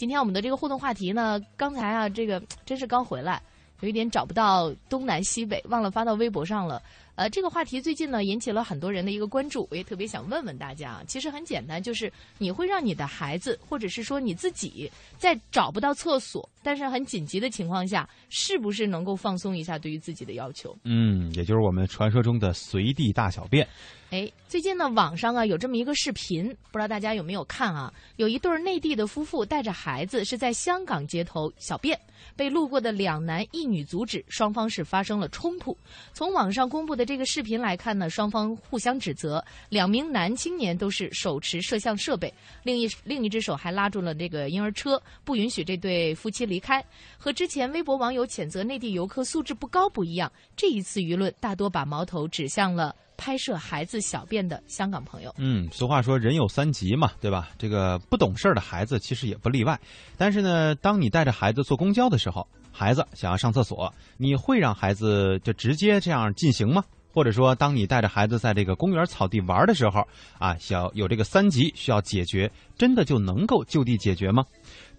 今天我们的这个互动话题呢，刚才啊，这个真是刚回来，有一点找不到东南西北，忘了发到微博上了。呃，这个话题最近呢引起了很多人的一个关注，我也特别想问问大家，其实很简单，就是你会让你的孩子，或者是说你自己，在找不到厕所，但是很紧急的情况下，是不是能够放松一下对于自己的要求？嗯，也就是我们传说中的随地大小便。哎，最近呢，网上啊有这么一个视频，不知道大家有没有看啊？有一对内地的夫妇带着孩子是在香港街头小便，被路过的两男一女阻止，双方是发生了冲突。从网上公布的这个视频来看呢，双方互相指责，两名男青年都是手持摄像设备，另一另一只手还拉住了这个婴儿车，不允许这对夫妻离开。和之前微博网友谴责内地游客素质不高不一样，这一次舆论大多把矛头指向了。拍摄孩子小便的香港朋友，嗯，俗话说人有三急嘛，对吧？这个不懂事儿的孩子其实也不例外。但是呢，当你带着孩子坐公交的时候，孩子想要上厕所，你会让孩子就直接这样进行吗？或者说，当你带着孩子在这个公园草地玩的时候，啊，小有这个三急需要解决，真的就能够就地解决吗？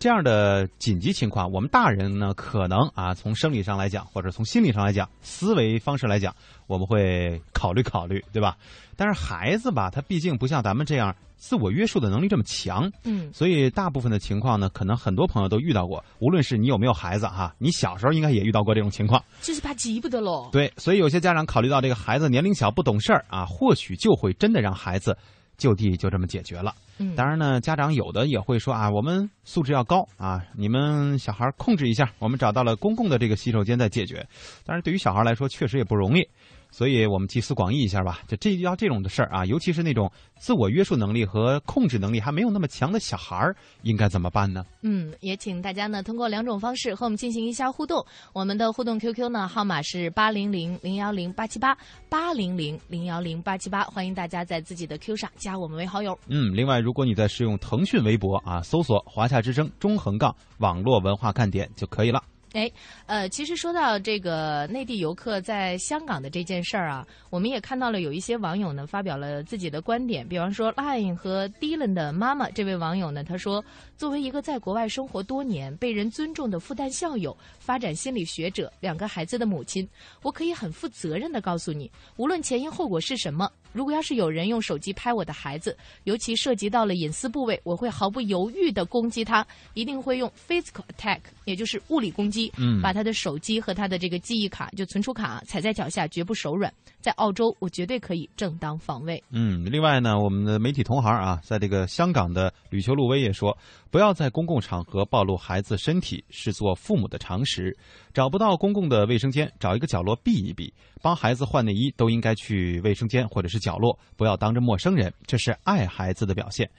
这样的紧急情况，我们大人呢，可能啊，从生理上来讲，或者从心理上来讲，思维方式来讲，我们会考虑考虑，对吧？但是孩子吧，他毕竟不像咱们这样自我约束的能力这么强，嗯，所以大部分的情况呢，可能很多朋友都遇到过。无论是你有没有孩子哈，你小时候应该也遇到过这种情况，就是怕急不得喽。对，所以有些家长考虑到这个孩子年龄小不懂事儿啊，或许就会真的让孩子。就地就这么解决了。嗯，当然呢，家长有的也会说啊，我们素质要高啊，你们小孩控制一下，我们找到了公共的这个洗手间再解决。但是对于小孩来说，确实也不容易。所以我们集思广益一下吧，就这要这种的事儿啊，尤其是那种自我约束能力和控制能力还没有那么强的小孩儿，应该怎么办呢？嗯，也请大家呢通过两种方式和我们进行一下互动。我们的互动 QQ 呢号码是八零零零幺零八七八八零零零幺零八七八，欢迎大家在自己的 Q 上加我们为好友。嗯，另外，如果你在使用腾讯微博啊，搜索“华夏之声”中横杠网络文化看点就可以了。哎，呃，其实说到这个内地游客在香港的这件事儿啊，我们也看到了有一些网友呢发表了自己的观点。比方说，Line 和 Dylan 的妈妈这位网友呢，他说：“作为一个在国外生活多年、被人尊重的复旦校友、发展心理学者、两个孩子的母亲，我可以很负责任的告诉你，无论前因后果是什么，如果要是有人用手机拍我的孩子，尤其涉及到了隐私部位，我会毫不犹豫的攻击他，一定会用 physical attack，也就是物理攻击。”嗯，把他的手机和他的这个记忆卡，就存储卡踩在脚下，绝不手软。在澳洲，我绝对可以正当防卫。嗯，另外呢，我们的媒体同行啊，在这个香港的吕秋露薇也说，不要在公共场合暴露孩子身体，是做父母的常识。找不到公共的卫生间，找一个角落避一避。帮孩子换内衣都应该去卫生间或者是角落，不要当着陌生人，这是爱孩子的表现。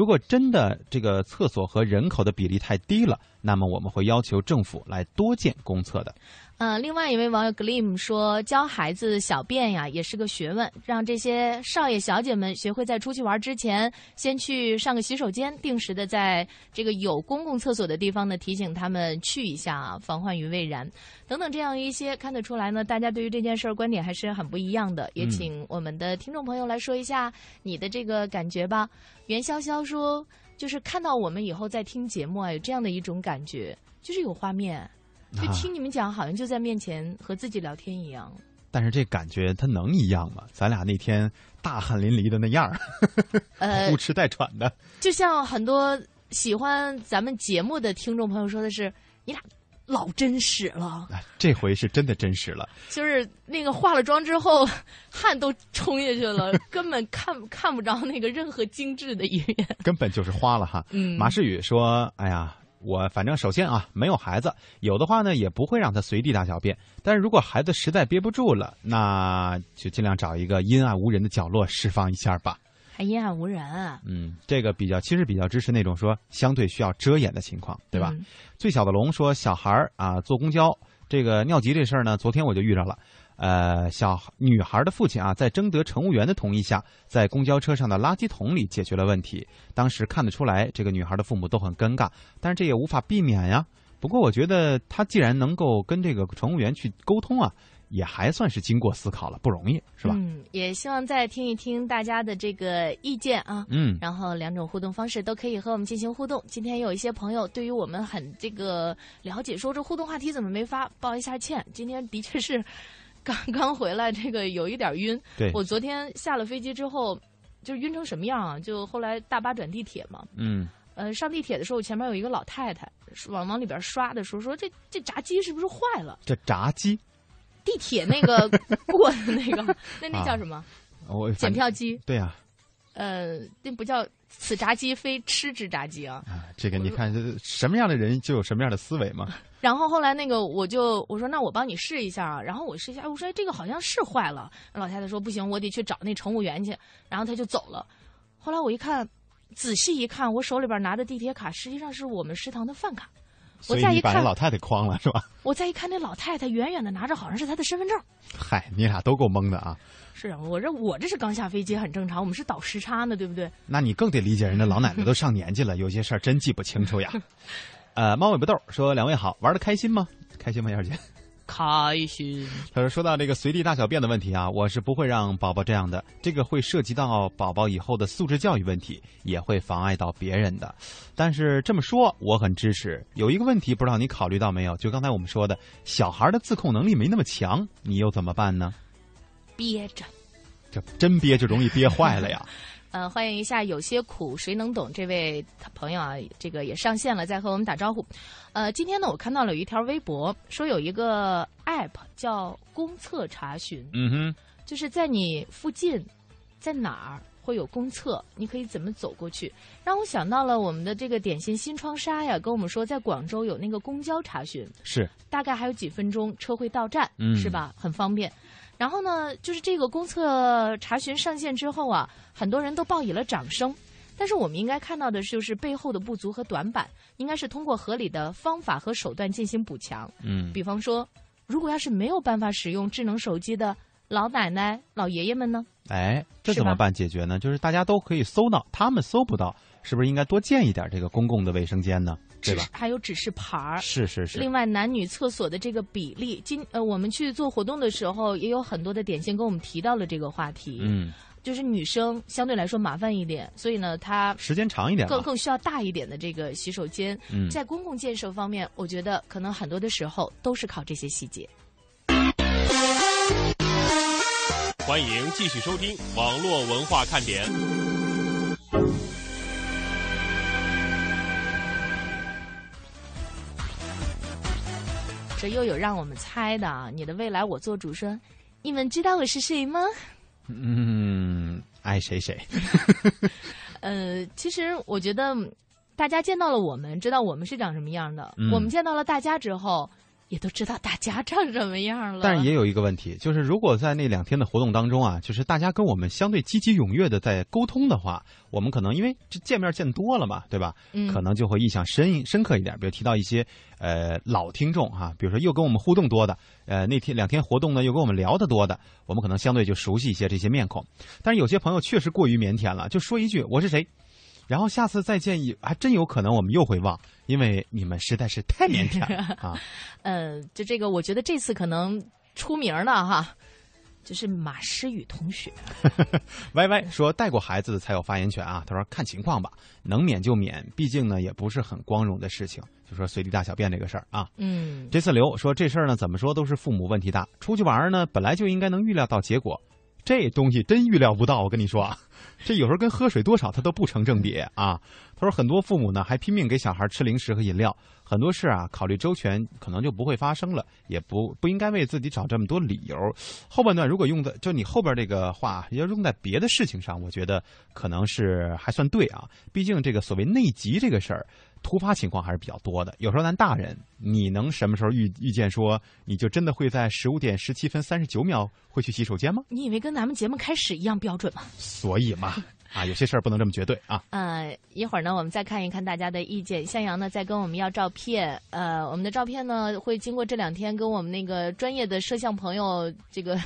如果真的这个厕所和人口的比例太低了，那么我们会要求政府来多建公厕的。呃，另外一位网友 Glim 说，教孩子小便呀，也是个学问，让这些少爷小姐们学会在出去玩之前，先去上个洗手间，定时的在这个有公共厕所的地方呢，提醒他们去一下，防患于未然，等等这样一些，看得出来呢，大家对于这件事儿观点还是很不一样的。也请我们的听众朋友来说一下你的这个感觉吧。袁潇潇说，就是看到我们以后在听节目啊，有这样的一种感觉，就是有画面。就听你们讲，好像就在面前和自己聊天一样。但是这感觉它能一样吗？咱俩那天大汗淋漓的那样儿，呼哧带喘的。就像很多喜欢咱们节目的听众朋友说的是，你俩老真实了。这回是真的真实了。就是那个化了妆之后，汗都冲下去了，根本看看不着那个任何精致的一面。根本就是花了哈。嗯。马世宇说：“哎呀。”我反正首先啊，没有孩子，有的话呢，也不会让他随地大小便。但是如果孩子实在憋不住了，那就尽量找一个阴暗无人的角落释放一下吧。还阴暗无人啊？嗯，这个比较，其实比较支持那种说相对需要遮掩的情况，对吧？最小的龙说，小孩儿啊坐公交这个尿急这事儿呢，昨天我就遇着了。呃，小女孩的父亲啊，在征得乘务员的同意下，在公交车上的垃圾桶里解决了问题。当时看得出来，这个女孩的父母都很尴尬，但是这也无法避免呀。不过我觉得他既然能够跟这个乘务员去沟通啊，也还算是经过思考了，不容易，是吧？嗯，也希望再听一听大家的这个意见啊。嗯，然后两种互动方式都可以和我们进行互动。今天有一些朋友对于我们很这个了解，说这互动话题怎么没发，抱一下歉。今天的确是刚刚回来，这个有一点晕。对，我昨天下了飞机之后，就晕成什么样啊？就后来大巴转地铁嘛，嗯，呃，上地铁的时候，前面有一个老太太往往里边刷的时候说：“这这炸鸡是不是坏了？”这闸机，地铁那个 过的那个，那那叫什么？我检票机。对呀、呃，那不叫此炸鸡，非吃之炸鸡啊。啊，这个你看，这什么样的人就有什么样的思维嘛。然后后来那个我就我说那我帮你试一下啊，然后我试一下，我说哎这个好像是坏了，老太太说不行，我得去找那乘务员去，然后他就走了。后来我一看，仔细一看，我手里边拿的地铁卡实际上是我们食堂的饭卡。所以你再一看把人老太太诓了是吧？我再一看，那老太太远远的拿着好像是她的身份证。嗨，你俩都够懵的啊！是啊，我这我这是刚下飞机，很正常，我们是倒时差呢，对不对？那你更得理解人家老奶奶都上年纪了，有些事儿真记不清楚呀。呃，猫尾巴豆说：“两位好，玩的开心吗？开心吗，燕姐？”开心。他说：“说到这个随地大小便的问题啊，我是不会让宝宝这样的，这个会涉及到宝宝以后的素质教育问题，也会妨碍到别人的。但是这么说，我很支持。有一个问题，不知道你考虑到没有？就刚才我们说的，小孩的自控能力没那么强，你又怎么办呢？憋着。这真憋就容易憋坏了呀。呃，欢迎一下，有些苦谁能懂？这位朋友啊，这个也上线了，在和我们打招呼。呃，今天呢，我看到了有一条微博，说有一个 app 叫公厕查询，嗯哼，就是在你附近，在哪儿会有公厕，你可以怎么走过去？让我想到了我们的这个点心新窗纱呀，跟我们说，在广州有那个公交查询，是大概还有几分钟车会到站，嗯是吧？很方便。然后呢，就是这个公厕查询上线之后啊，很多人都报以了掌声。但是我们应该看到的就是背后的不足和短板，应该是通过合理的方法和手段进行补强。嗯，比方说，如果要是没有办法使用智能手机的老奶奶、老爷爷们呢？哎，这怎么办解决呢？就是大家都可以搜到，他们搜不到，是不是应该多建一点这个公共的卫生间呢？对吧？还有指示牌儿。是是是，另外，男女厕所的这个比例，今呃，我们去做活动的时候，也有很多的点心跟我们提到了这个话题。嗯，就是女生相对来说麻烦一点，所以呢，她时间长一点。更更需要大一点的这个洗手间。嗯在公共建设方面，我觉得可能很多的时候都是靠这些细节。欢迎继续收听网络文化看点。这又有让我们猜的啊！你的未来我做主说，你们知道我是谁吗？嗯，爱谁谁。呃，其实我觉得嗯大家见到了我们，知道我们是长什么样的；嗯我们见到了大家之后，也都知道大家长什么样了。但是也有一个问题，就是如果在那两天的活动当中啊，就是大家跟我们相对积极踊跃的在沟通的话，我们可能因为这见面见多了嘛，对吧？嗯可能就会印象深深刻一点。比如提到一些呃老听众哈、比如说又跟我们互动多的，呃那天两天活动呢又跟我们聊的多的，我们可能相对就熟悉一些这些面孔。但是有些朋友确实过于腼腆了，就说一句我是谁。然后下次再见，也还真有可能我们又会忘，因为你们实在是太腼腆了 啊！呃，就这个，我觉得这次可能出名了哈，就是马诗雨同学。歪歪说带过孩子才有发言权啊。他说看情况吧，能免就免，毕竟呢也不是很光荣的事情。就说随地大小便这个事儿啊。嗯，这次刘说这事儿呢怎么说都是父母问题大，出去玩儿呢本来就应该能预料到结果，这东西真预料不到。我跟你说啊，这有时候跟喝水多少它都不成正比啊。他说很多父母呢还拼命给小孩吃零食和饮料，很多事啊考虑周全可能就不会发生了，也不不应该为自己找这么多理由。后半段如果用在就你后边这个话要用在别的事情上，我觉得可能是还算对啊。毕竟这个所谓内急这个事儿，突发情况还是比较多的。有时候咱大人，你能什么时候预预见说你就真的会在十五点十七分三十九秒会去洗手间吗？你以为跟咱们节目开始一样标准吗？所以嘛，啊，有些事儿不能这么绝对啊。呃，一会儿呢，我们再看一看大家的意见。向阳呢在跟我们要照片，呃，我们的照片呢会经过这两天跟我们那个专业的摄像朋友这个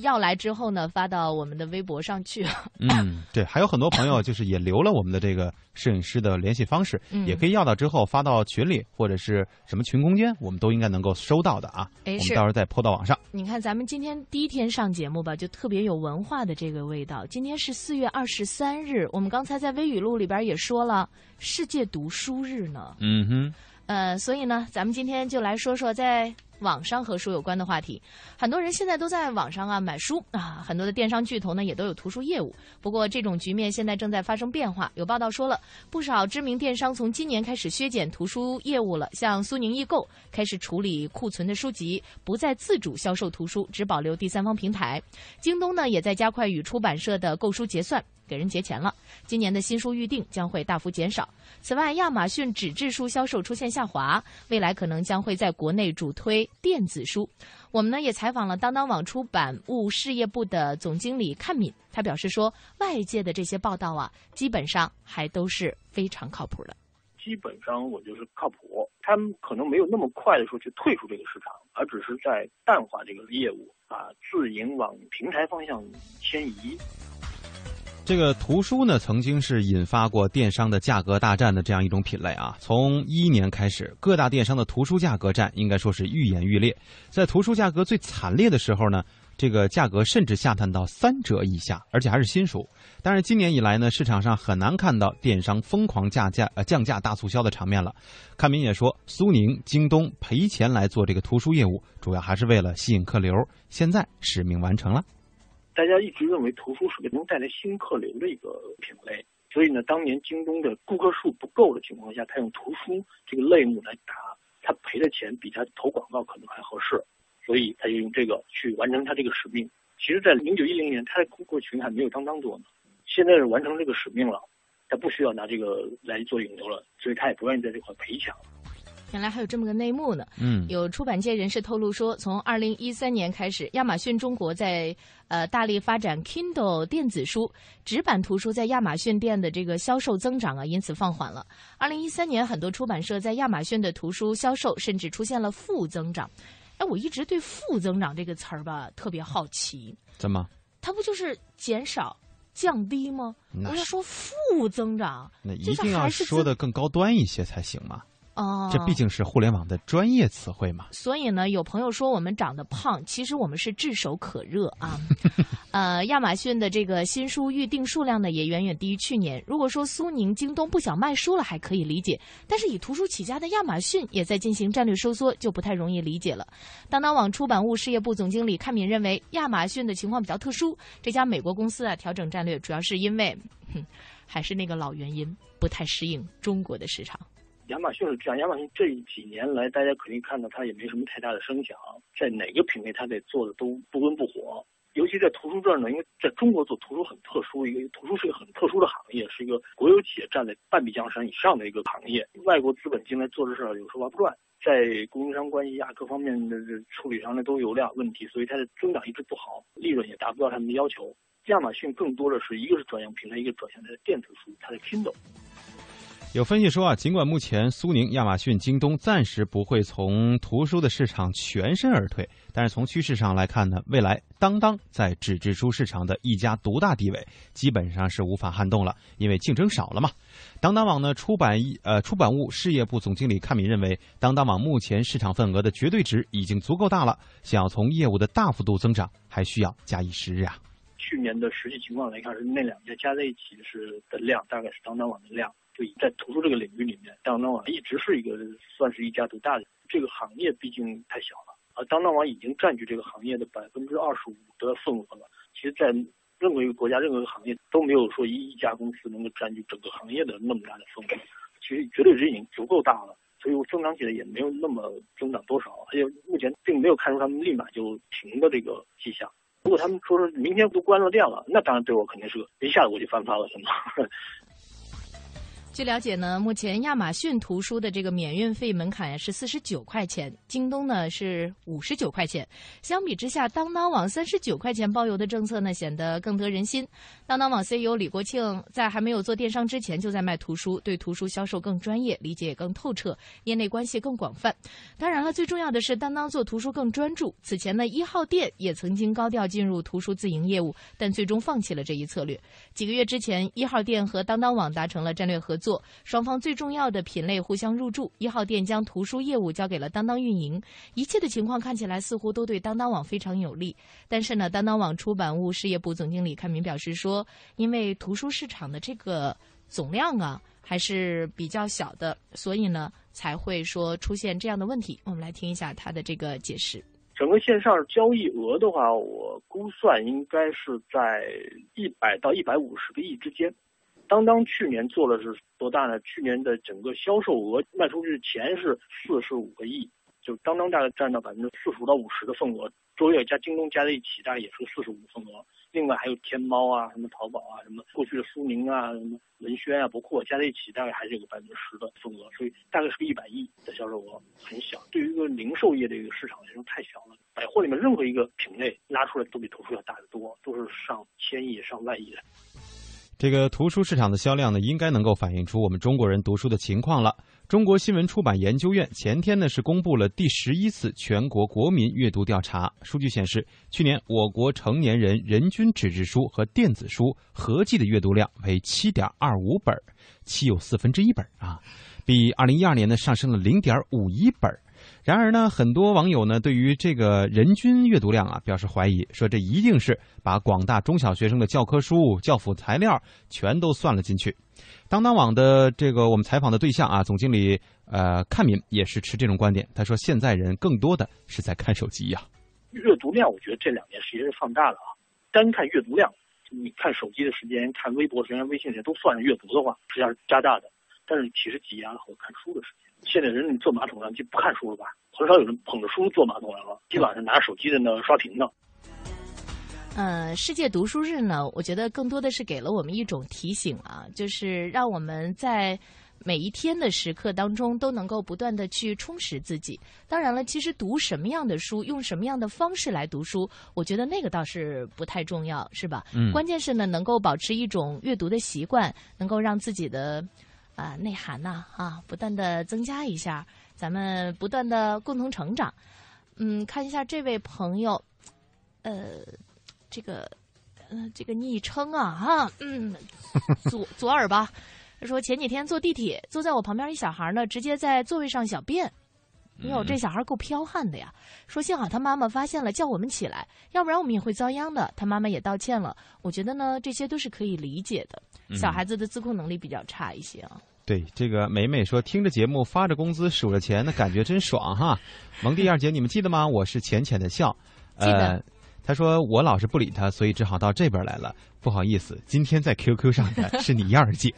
要来之后呢，发到我们的微博上去。嗯，对，还有很多朋友就是也留了我们的这个摄影师的联系方式，嗯也可以要到之后发到群里或者是什么群空间，我们都应该能够收到的啊。哎是我们到时候再泼到网上。你看，咱们今天第一天上节目吧，就特别有文化的这个味道。今天是四月二十三日，我们刚才在微语录里边也说了世界读书日呢。嗯哼，呃，所以呢，咱们今天就来说说在网上和书有关的话题。很多人现在都在网上啊买书啊，很多的电商巨头呢也都有图书业务。不过这种局面现在正在发生变化。有报道说了，不少知名电商从今年开始削减图书业务了，像苏宁易购开始处理库存的书籍，不再自主销售图书，只保留第三方平台。京东呢也在加快与出版社的购书结算。给人结钱了，今年的新书预定将会大幅减少。此外，亚马逊纸质书销售出现下滑，未来可能将会在国内主推电子书。我们呢也采访了当当网出版物事业部的总经理看敏，他表示说，外界的这些报道啊，基本上还都是非常靠谱的。基本上我就是靠谱，他们可能没有那么快的说去退出这个市场，而只是在淡化这个业务，把自营往平台方向迁移。这个图书呢，曾经是引发过电商的价格大战的这样一种品类啊。从一一年开始，各大电商的图书价格战应该说是愈演愈烈。在图书价格最惨烈的时候呢，这个价格甚至下探到三折以下，而且还是新书。但是今年以来呢，市场上很难看到电商疯狂价价呃降价大促销的场面了。看民也说，苏宁、京东赔钱来做这个图书业务，主要还是为了吸引客流。现在使命完成了。大家一直认为图书是个能带来新客流的一个品类，所以呢，当年京东的顾客数不够的情况下，他用图书这个类目来打，他赔的钱比他投广告可能还合适，所以他就用这个去完成他这个使命。其实，在零九一零年，他的顾客群还没有当当多呢，现在是完成这个使命了，他不需要拿这个来做引流了，所以他也不愿意在这块赔钱了。原来还有这么个内幕呢。嗯，有出版界人士透露说，从二零一三年开始，亚马逊中国在呃大力发展 Kindle 电子书，纸版图书在亚马逊店的这个销售增长啊，因此放缓了。二零一三年，很多出版社在亚马逊的图书销售甚至出现了负增长。哎，我一直对“负增长”这个词儿吧特别好奇，怎么？它不就是减少、降低吗？我要说负增长，那一定要说的更高端一些才行嘛。哦，这毕竟是互联网的专业词汇嘛。所以呢，有朋友说我们长得胖，其实我们是炙手可热啊。呃，亚马逊的这个新书预定数量呢，也远远低于去年。如果说苏宁、京东不想卖书了，还可以理解，但是以图书起家的亚马逊也在进行战略收缩，就不太容易理解了。当当网出版物事业部总经理看敏认为，亚马逊的情况比较特殊，这家美国公司啊调整战略，主要是因为，哼，还是那个老原因，不太适应中国的市场。亚马逊是这样，亚马逊这几年来，大家肯定看到它也没什么太大的声响，在哪个品类它得做的都不温不火。尤其在图书这儿呢，因为在中国做图书很特殊，一个图书是一个很特殊的行业，是一个国有企业占在半壁江山以上的一个行业，外国资本进来做这事儿有时候玩不转，在供应商关系啊各方面的处理上呢都有点问题，所以它的增长一直不好，利润也达不到他们的要求。亚马逊更多的是一个是转向平台，一个转向它的电子书，它的 Kindle。有分析说啊，尽管目前苏宁、亚马逊、京东暂时不会从图书的市场全身而退，但是从趋势上来看呢，未来当当在纸质书市场的一家独大地位基本上是无法撼动了，因为竞争少了嘛。当当网呢出版一呃出版物事业部总经理看敏认为，当当网目前市场份额的绝对值已经足够大了，想要从业务的大幅度增长，还需要假以时日啊。去年的实际情况来看，是那两家加在一起是的量，大概是当当网的量。就在图书这个领域里面，当当网一直是一个算是一家独大的。这个行业毕竟太小了，而当当网已经占据这个行业的百分之二十五的份额了。其实，在任何一个国家、任何一个行业都没有说一一家公司能够占据整个行业的那么大的份额。其实绝对值已经足够大了，所以我增长起来也没有那么增长多少，而且目前并没有看出他们立马就停的这个迹象。如果他们说是明天都关了店了，那当然对我肯定是个一下子我就翻番了，可能。据了解呢，目前亚马逊图书的这个免运费门槛呀是四十九块钱，京东呢是五十九块钱。相比之下，当当网三十九块钱包邮的政策呢，显得更得人心。当当网 CEO 李国庆在还没有做电商之前，就在卖图书，对图书销售更专业，理解也更透彻，业内关系更广泛。当然了，最重要的是，当当做图书更专注。此前呢，一号店也曾经高调进入图书自营业务，但最终放弃了这一策略。几个月之前，一号店和当当网达成了战略合作。双方最重要的品类互相入驻，一号店将图书业务交给了当当运营，一切的情况看起来似乎都对当当网非常有利。但是呢，当当网出版物事业部总经理开明表示说，因为图书市场的这个总量啊还是比较小的，所以呢才会说出现这样的问题。我们来听一下他的这个解释。整个线上交易额的话，我估算应该是在一百到一百五十个亿之间。当当去年做的是多大呢？去年的整个销售额卖出去前是四十五个亿，就当当大概占到百分之四十五到五十的份额，卓越加京东加在一起大概也是四十五份额。另外还有天猫啊、什么淘宝啊、什么过去的苏宁啊、什么文轩啊、博库加在一起大概还是有个百分之十的份额，所以大概是个一百亿的销售额，很小。对于一个零售业的一个市场来说太小了。百货里面任何一个品类拉出来都比图书要大得多，都是上千亿、上万亿的。这个图书市场的销量呢，应该能够反映出我们中国人读书的情况了。中国新闻出版研究院前天呢是公布了第十一次全国国民阅读调查，数据显示，去年我国成年人人均纸质书和电子书合计的阅读量为七点二五本，七又四分之一本啊，比二零一二年呢上升了零点五一本。然而呢，很多网友呢对于这个人均阅读量啊表示怀疑，说这一定是把广大中小学生的教科书、教辅材料全都算了进去。当当网的这个我们采访的对象啊，总经理呃看民也是持这种观点。他说，现在人更多的是在看手机呀。阅读量，我觉得这两年实际是放大了啊。单看阅读量，你看手机的时间、看微博时间、微信时间都算上阅读的话，实际上是加大的。但是其实挤压了好多看书的时间。现在人你坐马桶上就不看书了吧？很少有人捧着书坐马桶上了，基本上是拿着手机在那刷屏呢。嗯，世界读书日呢，我觉得更多的是给了我们一种提醒啊，就是让我们在每一天的时刻当中都能够不断的去充实自己。当然了，其实读什么样的书，用什么样的方式来读书，我觉得那个倒是不太重要，是吧？嗯。关键是呢，能够保持一种阅读的习惯，能够让自己的。啊，内涵呐，啊，不断的增加一下，咱们不断的共同成长。嗯，看一下这位朋友，呃，这个，嗯，这个昵称啊，哈，嗯，左左耳吧。他说前几天坐地铁，坐在我旁边一小孩呢，直接在座位上小便。哟，这小孩够彪悍的呀！说幸好他妈妈发现了，叫我们起来，要不然我们也会遭殃的。他妈妈也道歉了。我觉得呢，这些都是可以理解的。小孩子的自控能力比较差一些啊。对，这个美美说听着节目发着工资数着钱，那感觉真爽哈。蒙蒂二姐，你们记得吗？我是浅浅的笑。记得。他说我老是不理他，所以只好到这边来了。不好意思，今天在 QQ 上的是你燕儿姐。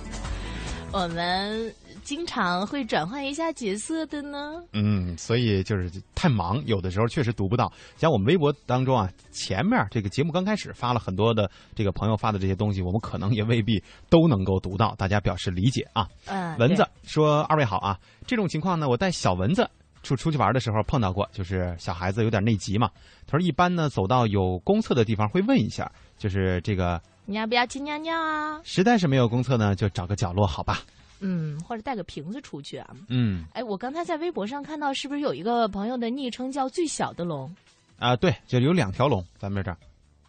我们。经常会转换一下角色的呢。嗯，所以就是太忙，有的时候确实读不到。像我们微博当中啊，前面这个节目刚开始发了很多的这个朋友发的这些东西，我们可能也未必都能够读到，大家表示理解啊。嗯，蚊子说：“二位好啊，这种情况呢，我带小蚊子出出去玩的时候碰到过，就是小孩子有点内急嘛。他说一般呢，走到有公厕的地方会问一下，就是这个你要不要去尿尿啊？实在是没有公厕呢，就找个角落好吧。”嗯，或者带个瓶子出去啊。嗯，哎，我刚才在微博上看到，是不是有一个朋友的昵称叫“最小的龙”？啊，对，就有两条龙，咱们这儿。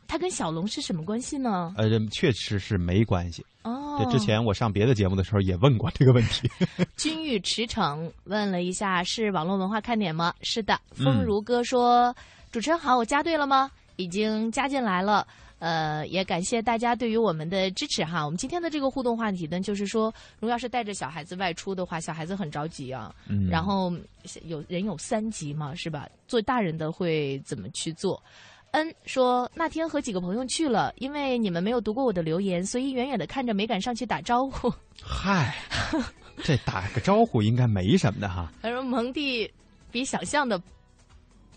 它跟小龙是什么关系呢？呃，确实是没关系。哦，这之前我上别的节目的时候也问过这个问题。君玉驰骋问了一下，是网络文化看点吗？是的。风如哥说：“主持人好，我加对了吗？已经加进来了。”呃，也感谢大家对于我们的支持哈。我们今天的这个互动话题呢，就是说，如果要是带着小孩子外出的话，小孩子很着急啊。嗯。然后有人有三急嘛，是吧？做大人的会怎么去做？恩说那天和几个朋友去了，因为你们没有读过我的留言，所以远远的看着没敢上去打招呼。嗨，这打个招呼应该没什么的哈。他说蒙蒂比想象的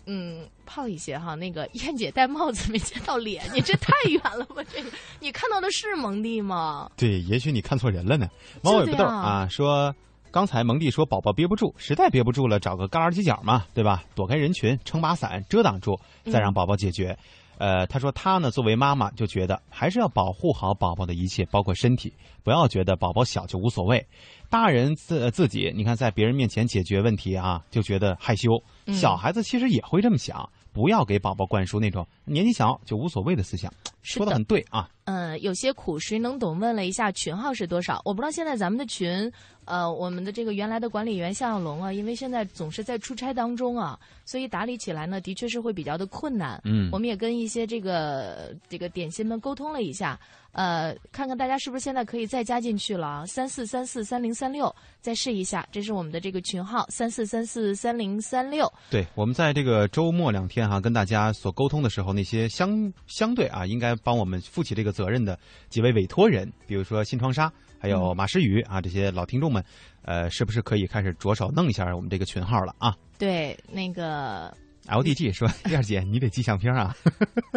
嗯，胖一些哈。那个燕姐戴帽子没见到脸，你这太远了吧？这个你看到的是蒙蒂吗？对，也许你看错人了呢。猫尾巴豆啊，说刚才蒙蒂说宝宝憋不住，实在憋不住了，找个旮旯犄角嘛，对吧？躲开人群，撑把伞遮挡住，再让宝宝解决。呃，他说他呢，作为妈妈就觉得还是要保护好宝宝的一切，包括身体，不要觉得宝宝小就无所谓。大人自自己，你看在别人面前解决问题啊，就觉得害羞。小孩子其实也会这么想，不要给宝宝灌输那种年纪小就无所谓的思想。说的很对啊。嗯，有些苦谁能懂？问了一下群号是多少？我不知道现在咱们的群。呃，我们的这个原来的管理员向小龙啊，因为现在总是在出差当中啊，所以打理起来呢，的确是会比较的困难。嗯，我们也跟一些这个这个点心们沟通了一下，呃，看看大家是不是现在可以再加进去了啊，三四三四三零三六，再试一下，这是我们的这个群号三四三四三零三六。对，我们在这个周末两天哈，跟大家所沟通的时候，那些相相对啊，应该帮我们负起这个责任的几位委托人，比如说新窗纱。还有马诗雨啊，这些老听众们，呃，是不是可以开始着手弄一下我们这个群号了啊？对，那个 LDG 说燕姐，你得寄相片啊，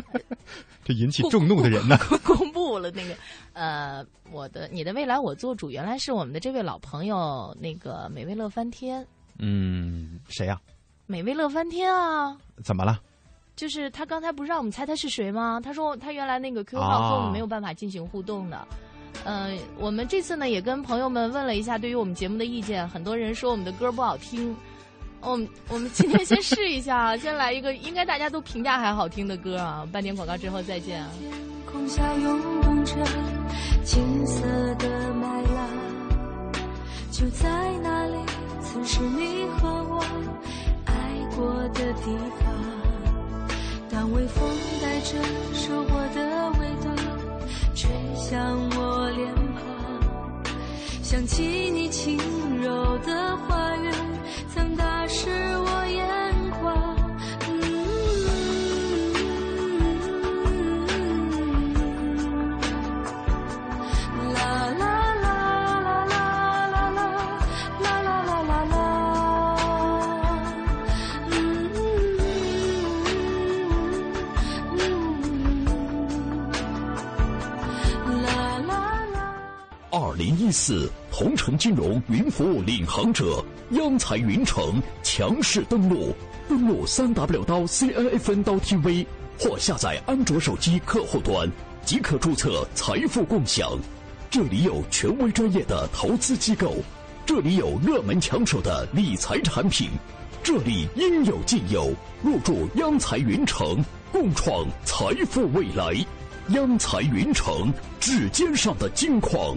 这引起众怒的人呢。公布了那个，呃，我的你的未来我做主，原来是我们的这位老朋友，那个美味乐翻天。嗯，谁呀？美味乐翻天啊！怎么了？就是他刚才不是让我们猜他是谁吗？他说他原来那个 QQ 号和我们没有办法进行互动的。嗯，我们这次呢也跟朋友们问了一下对于我们节目的意见，很多人说我们的歌不好听。我 们我们今天先试一下，先来一个应该大家都评价还好听的歌啊。半点广告之后再见啊。天空下涌动着金色的麦浪，就在那里，曾是你和我爱过的地方。当微风带着收获的味道。吹向我脸庞，想起你轻柔的话语，曾打湿我眼眶。零一四，同城金融云服务领航者央财云城强势登陆，登录三 w 刀 cnfn 刀 tv 或下载安卓手机客户端即可注册财富共享。这里有权威专业的投资机构，这里有热门抢手的理财产品，这里应有尽有。入驻央财云城，共创财富未来。央财云城，指尖上的金矿。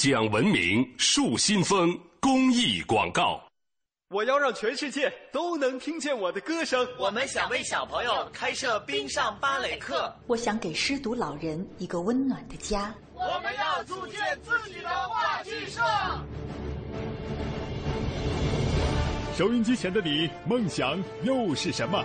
讲文明树新风公益广告。我要让全世界都能听见我的歌声。我们想为小朋友开设冰上芭蕾课。我想给失独老人一个温暖的家。我们要组建自己的话剧社。收音机前的你，梦想又是什么？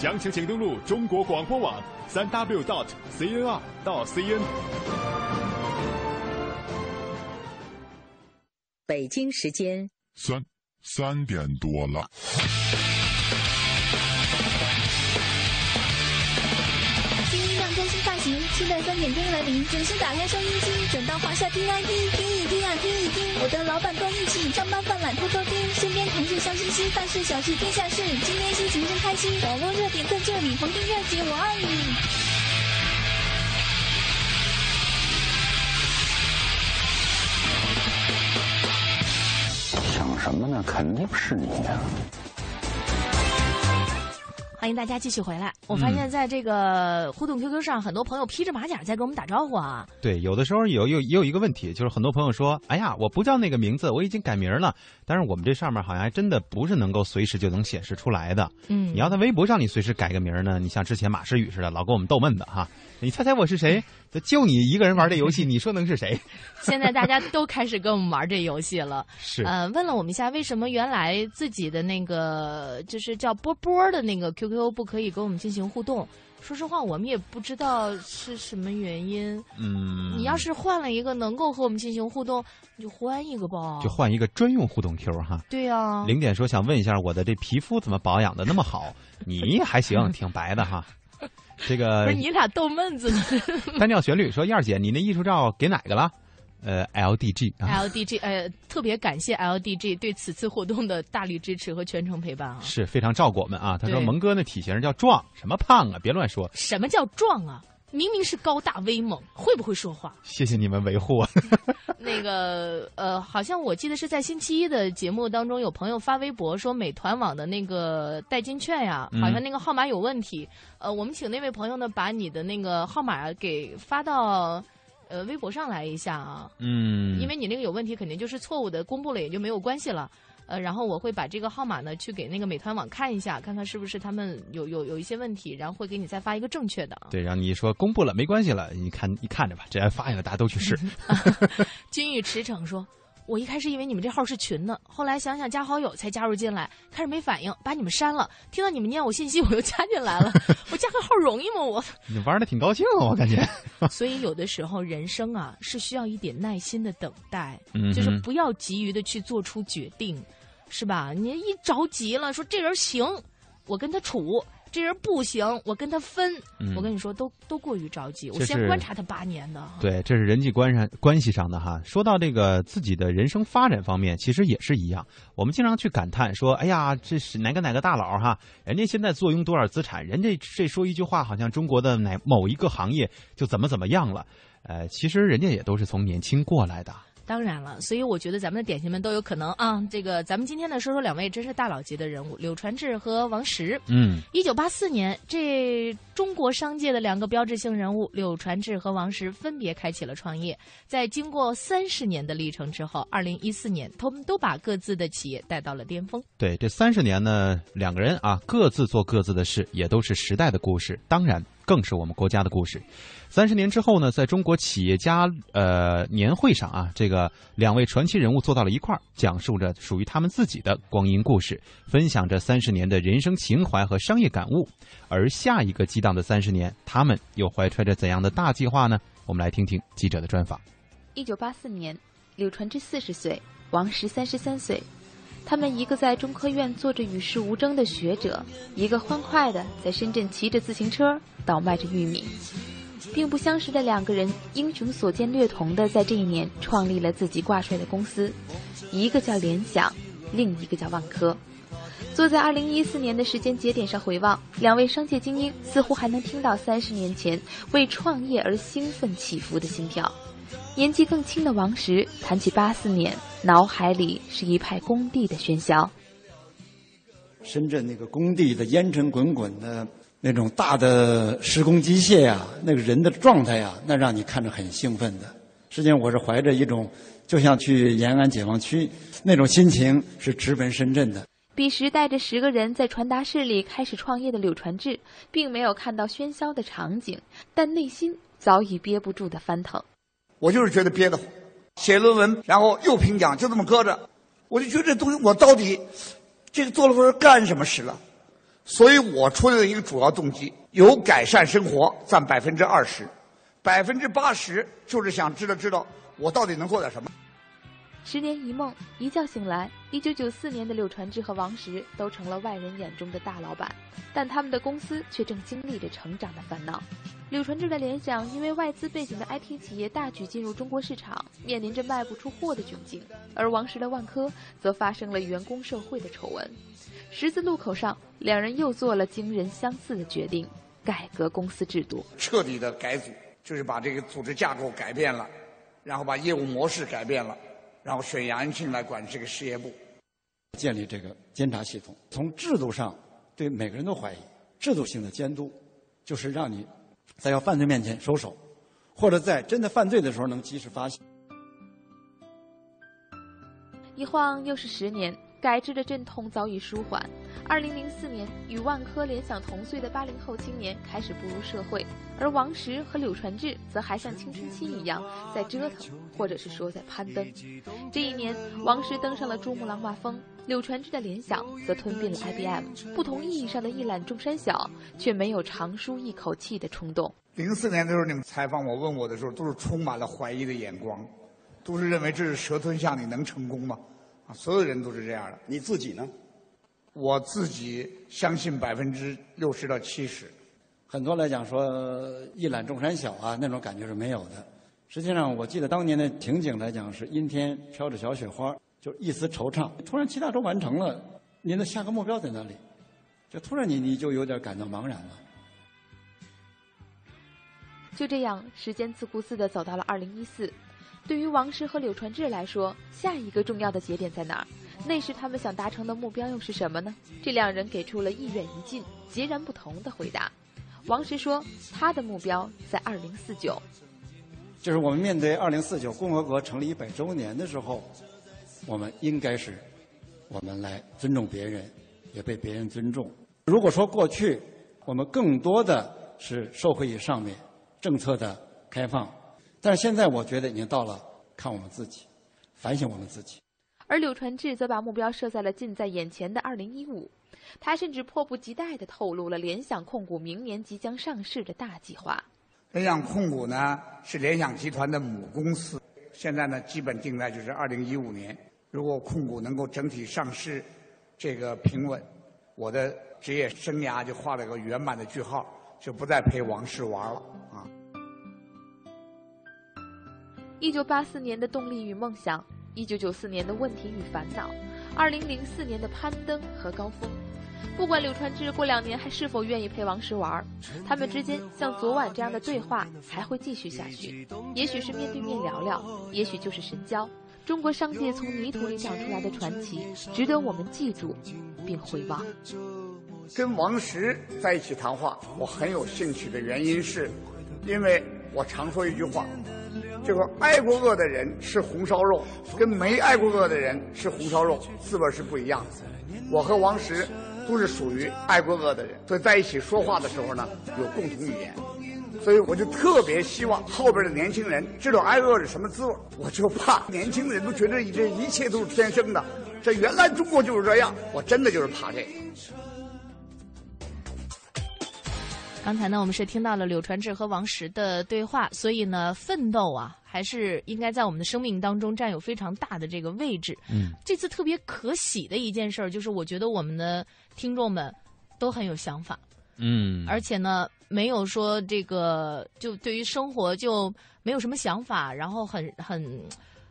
详情请登录中国广播网三 w dot cnr 到 cn。北京时间三三点多了。发行，期待三点钟来临，准时打开收音机，转到华夏听 ID，听一听啊，听一听。我的老板够义气，上班犯懒偷偷听，身边同事笑嘻嘻，大事小事天下事，今天心情真开心。网络热点在这里，黄金热姐我爱你。想什么呢？肯定是你呀！欢迎大家继续回来。我发现在这个互动 QQ 上，很多朋友披着马甲在跟我们打招呼啊。对，有的时候有有也有一个问题，就是很多朋友说：“哎呀，我不叫那个名字，我已经改名了。”但是我们这上面好像还真的不是能够随时就能显示出来的。嗯，你要在微博上你随时改个名呢，你像之前马诗雨似的，老跟我们逗闷子哈。你猜猜我是谁？就你一个人玩这游戏，你说能是谁？现在大家都开始跟我们玩这游戏了。是，呃，问了我们一下，为什么原来自己的那个就是叫波波的那个 QQ 不可以跟我们进行互动？说实话，我们也不知道是什么原因。嗯，你要是换了一个能够和我们进行互动，你就换一个吧。就换一个专用互动 Q 哈。对呀。零点说想问一下，我的这皮肤怎么保养的那么好？你还行，挺白的哈。这个不是你俩逗闷子呢。单调旋律说：“燕儿姐，你那艺术照给哪个了？”呃，LDG，LDG，呃，特别感谢 LDG 对此次活动的大力支持和全程陪伴啊，是非常照顾我们啊。他说：“蒙哥那体型叫壮，什么胖啊？别乱说。”什么叫壮啊？明明是高大威猛，会不会说话？谢谢你们维护啊。那个呃，好像我记得是在星期一的节目当中，有朋友发微博说美团网的那个代金券呀，好像那个号码有问题。呃，我们请那位朋友呢，把你的那个号码给发到呃微博上来一下啊。嗯。因为你那个有问题，肯定就是错误的，公布了也就没有关系了。呃，然后我会把这个号码呢去给那个美团网看一下，看看是不是他们有有有一些问题，然后会给你再发一个正确的。对，然后你说公布了没关系了，你看你看着吧，只要发一个，大家都去试。君玉驰骋说：“我一开始以为你们这号是群呢，后来想想加好友才加入进来，开始没反应，把你们删了。听到你们念我信息，我又加进来了。我加个号容易吗？我 你玩的挺高兴啊，我感觉。所以有的时候人生啊是需要一点耐心的等待，嗯、就是不要急于的去做出决定。”是吧？你一着急了，说这人行，我跟他处；这人不行，我跟他分。嗯、我跟你说，都都过于着急。我先观察他八年的。对，这是人际关上关系上的哈。说到这个自己的人生发展方面，其实也是一样。我们经常去感叹说：“哎呀，这是哪个哪个大佬哈？人家现在坐拥多少资产？人家这说一句话，好像中国的哪某一个行业就怎么怎么样了。”呃，其实人家也都是从年轻过来的。当然了，所以我觉得咱们的点心们都有可能啊。这个，咱们今天呢说说两位真是大佬级的人物，柳传志和王石。嗯，一九八四年，这中国商界的两个标志性人物柳传志和王石分别开启了创业。在经过三十年的历程之后，二零一四年，他们都把各自的企业带到了巅峰。对，这三十年呢，两个人啊各自做各自的事，也都是时代的故事，当然更是我们国家的故事。三十年之后呢，在中国企业家呃年会上啊，这个两位传奇人物坐到了一块儿，讲述着属于他们自己的光阴故事，分享着三十年的人生情怀和商业感悟。而下一个激荡的三十年，他们又怀揣着怎样的大计划呢？我们来听听记者的专访。一九八四年，柳传志四十岁，王石三十三岁，他们一个在中科院做着与世无争的学者，一个欢快的在深圳骑着自行车倒卖着玉米。并不相识的两个人，英雄所见略同的，在这一年创立了自己挂帅的公司，一个叫联想，另一个叫万科。坐在二零一四年的时间节点上回望，两位商界精英似乎还能听到三十年前为创业而兴奋起伏的心跳。年纪更轻的王石谈起八四年，脑海里是一派工地的喧嚣。深圳那个工地的烟尘滚滚的。那种大的施工机械呀，那个人的状态呀，那让你看着很兴奋的。实际上，我是怀着一种就像去延安解放区那种心情，是直奔深圳的。彼时带着十个人在传达室里开始创业的柳传志，并没有看到喧嚣的场景，但内心早已憋不住的翻腾。我就是觉得憋得慌，写论文，然后又评奖，就这么搁着，我就觉得这东西我到底这个做了会儿干什么使了？所以我出来的一个主要动机有改善生活，占百分之二十，百分之八十就是想知道知道我到底能做点什么。十年一梦，一觉醒来，一九九四年的柳传志和王石都成了外人眼中的大老板，但他们的公司却正经历着成长的烦恼。柳传志的联想因为外资背景的 IT 企业大举进入中国市场，面临着卖不出货的窘境；而王石的万科则发生了员工受贿的丑闻。十字路口上，两人又做了惊人相似的决定：改革公司制度，彻底的改组，就是把这个组织架构改变了，然后把业务模式改变了。然后选杨安庆来管这个事业部，建立这个监察系统，从制度上对每个人都怀疑，制度性的监督，就是让你在要犯罪面前收手，或者在真的犯罪的时候能及时发现。一晃又是十年。改制的阵痛早已舒缓。二零零四年，与万科、联想同岁的八零后青年开始步入社会，而王石和柳传志则还像青春期一样在折腾，或者是说在攀登。这一年，王石登上了珠穆朗玛峰，柳传志的联想则吞并了 IBM。不同意义上的一览众山小，却没有长舒一口气的冲动。零四年的时候，你们采访我、问我的时候，都是充满了怀疑的眼光，都是认为这是蛇吞象，你能成功吗？所有人都是这样的，你自己呢？我自己相信百分之六十到七十。很多来讲说一览众山小啊，那种感觉是没有的。实际上，我记得当年的情景来讲是阴天飘着小雪花，就一丝惆怅。突然七大洲完成了，您的下个目标在哪里？就突然你你就有点感到茫然了。就这样，时间自顾自的走到了二零一四。对于王石和柳传志来说，下一个重要的节点在哪儿？那时他们想达成的目标又是什么呢？这两人给出了一远一近、截然不同的回答。王石说，他的目标在二零四九，就是我们面对二零四九共和国成立一百周年的时候，我们应该是我们来尊重别人，也被别人尊重。如果说过去我们更多的是社会上面政策的开放。但是现在我觉得已经到了看我们自己，反省我们自己。而柳传志则把目标设在了近在眼前的二零一五，他甚至迫不及待地透露了联想控股明年即将上市的大计划。联想控股呢是联想集团的母公司，现在呢基本定在就是二零一五年。如果控股能够整体上市，这个平稳，我的职业生涯就画了个圆满的句号，就不再陪王石玩了一九八四年的动力与梦想，一九九四年的问题与烦恼，二零零四年的攀登和高峰。不管柳传志过两年还是否愿意陪王石玩，他们之间像昨晚这样的对话还会继续下去。也许是面对面聊聊，也许就是神交。中国商界从泥土里长出来的传奇，值得我们记住并回望。跟王石在一起谈话，我很有兴趣的原因是，因为我常说一句话。这个挨过饿的人吃红烧肉，跟没挨过饿的人吃红烧肉滋味是不一样的。我和王石都是属于挨过饿的人，所以在一起说话的时候呢，有共同语言。所以我就特别希望后边的年轻人知道挨饿是什么滋味。我就怕年轻人都觉得这一切都是天生的，这原来中国就是这样。我真的就是怕这个。刚才呢，我们是听到了柳传志和王石的对话，所以呢，奋斗啊，还是应该在我们的生命当中占有非常大的这个位置。嗯，这次特别可喜的一件事儿，就是我觉得我们的听众们都很有想法。嗯，而且呢，没有说这个就对于生活就没有什么想法，然后很很